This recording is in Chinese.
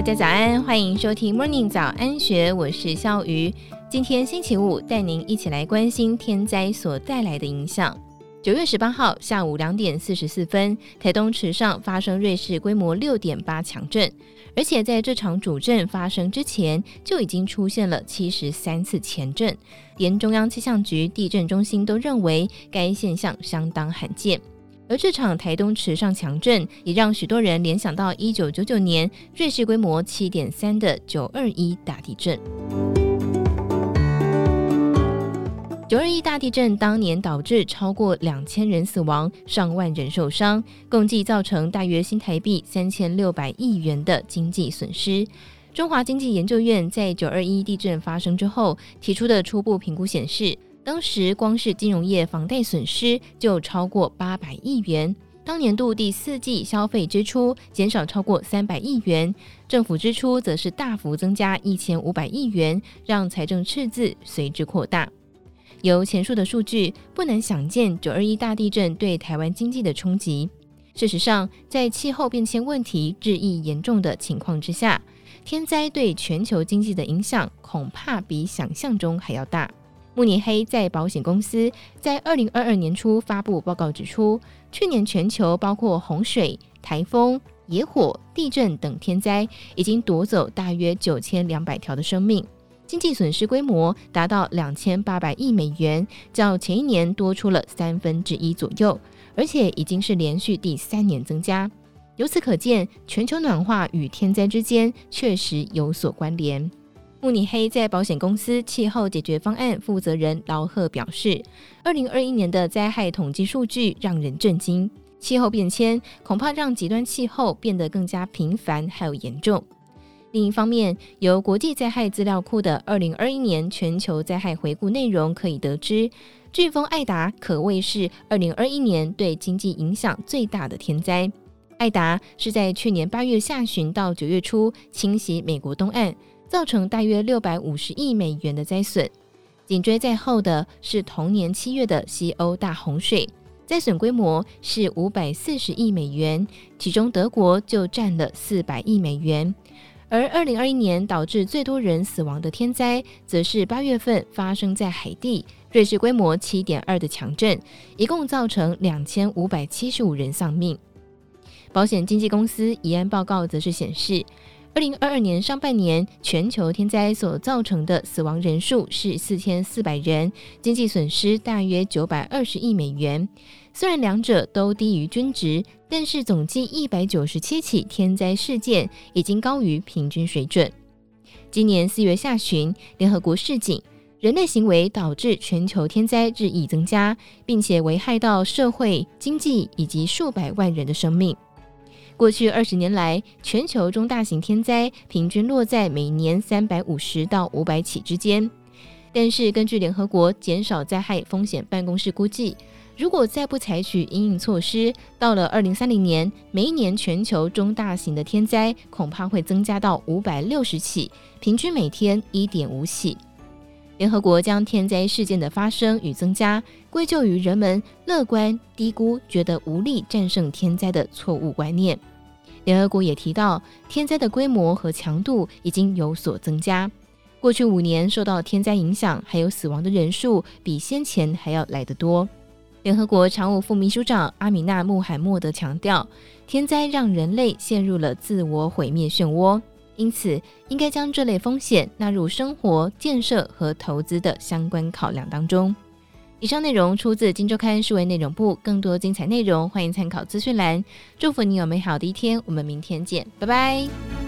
大家早安，欢迎收听 Morning 早安学，我是萧瑜。今天星期五，带您一起来关心天灾所带来的影响。九月十八号下午两点四十四分，台东池上发生瑞士规模六点八强震，而且在这场主震发生之前，就已经出现了七十三次前震，连中央气象局地震中心都认为该现象相当罕见。而这场台东池上强震，也让许多人联想到一九九九年瑞士规模七点三的九二一大地震。九二一大地震当年导致超过两千人死亡，上万人受伤，共计造成大约新台币三千六百亿元的经济损失。中华经济研究院在九二一地震发生之后提出的初步评估显示，当时光是金融业房贷损失就超过八百亿元，当年度第四季消费支出减少超过三百亿元，政府支出则是大幅增加一千五百亿元，让财政赤字随之扩大。由前述的数据不难想见，九二一大地震对台湾经济的冲击。事实上，在气候变迁问题日益严重的情况之下，天灾对全球经济的影响恐怕比想象中还要大。慕尼黑在保险公司在二零二二年初发布报告指出，去年全球包括洪水、台风、野火、地震等天灾，已经夺走大约九千两百条的生命，经济损失规模达到两千八百亿美元，较前一年多出了三分之一左右，而且已经是连续第三年增加。由此可见，全球暖化与天灾之间确实有所关联。慕尼黑在保险公司气候解决方案负责人劳赫表示，二零二一年的灾害统计数据让人震惊。气候变迁恐怕让极端气候变得更加频繁还有严重。另一方面，由国际灾害资料库的二零二一年全球灾害回顾内容可以得知，飓风艾达可谓是二零二一年对经济影响最大的天灾。艾达是在去年八月下旬到九月初侵袭美国东岸。造成大约六百五十亿美元的灾损，紧追在后的是同年七月的西欧大洪水，灾损规模是五百四十亿美元，其中德国就占了四百亿美元。而二零二一年导致最多人死亡的天灾，则是八月份发生在海地，瑞士规模七点二的强震，一共造成两千五百七十五人丧命。保险经纪公司疑案报告则是显示，二零二二年上半年，全球天灾所造成的死亡人数是四千四百人，经济损失大约九百二十亿美元。虽然两者都低于均值，但是总计一百九十七起天灾事件已经高于平均水准。今年四月下旬，联合国示警，人类行为导致全球天灾日益增加，并且危害到社会、经济以及数百万人的生命。过去二十年来，全球中大型天灾平均落在每年三百五十到五百起之间。但是，根据联合国减少灾害风险办公室估计，如果再不采取因应措施，到了二零三零年，每一年全球中大型的天灾恐怕会增加到五百六十起，平均每天一点五起。联合国将天灾事件的发生与增加归咎于人们乐观低估、觉得无力战胜天灾的错误观念。联合国也提到，天灾的规模和强度已经有所增加。过去五年受到天灾影响还有死亡的人数比先前还要来得多。联合国常务副秘书长阿米纳·穆罕默德强调，天灾让人类陷入了自我毁灭漩涡。因此，应该将这类风险纳入生活建设和投资的相关考量当中。以上内容出自《金周刊》数位内容部，更多精彩内容欢迎参考资讯栏。祝福你有美好的一天，我们明天见，拜拜。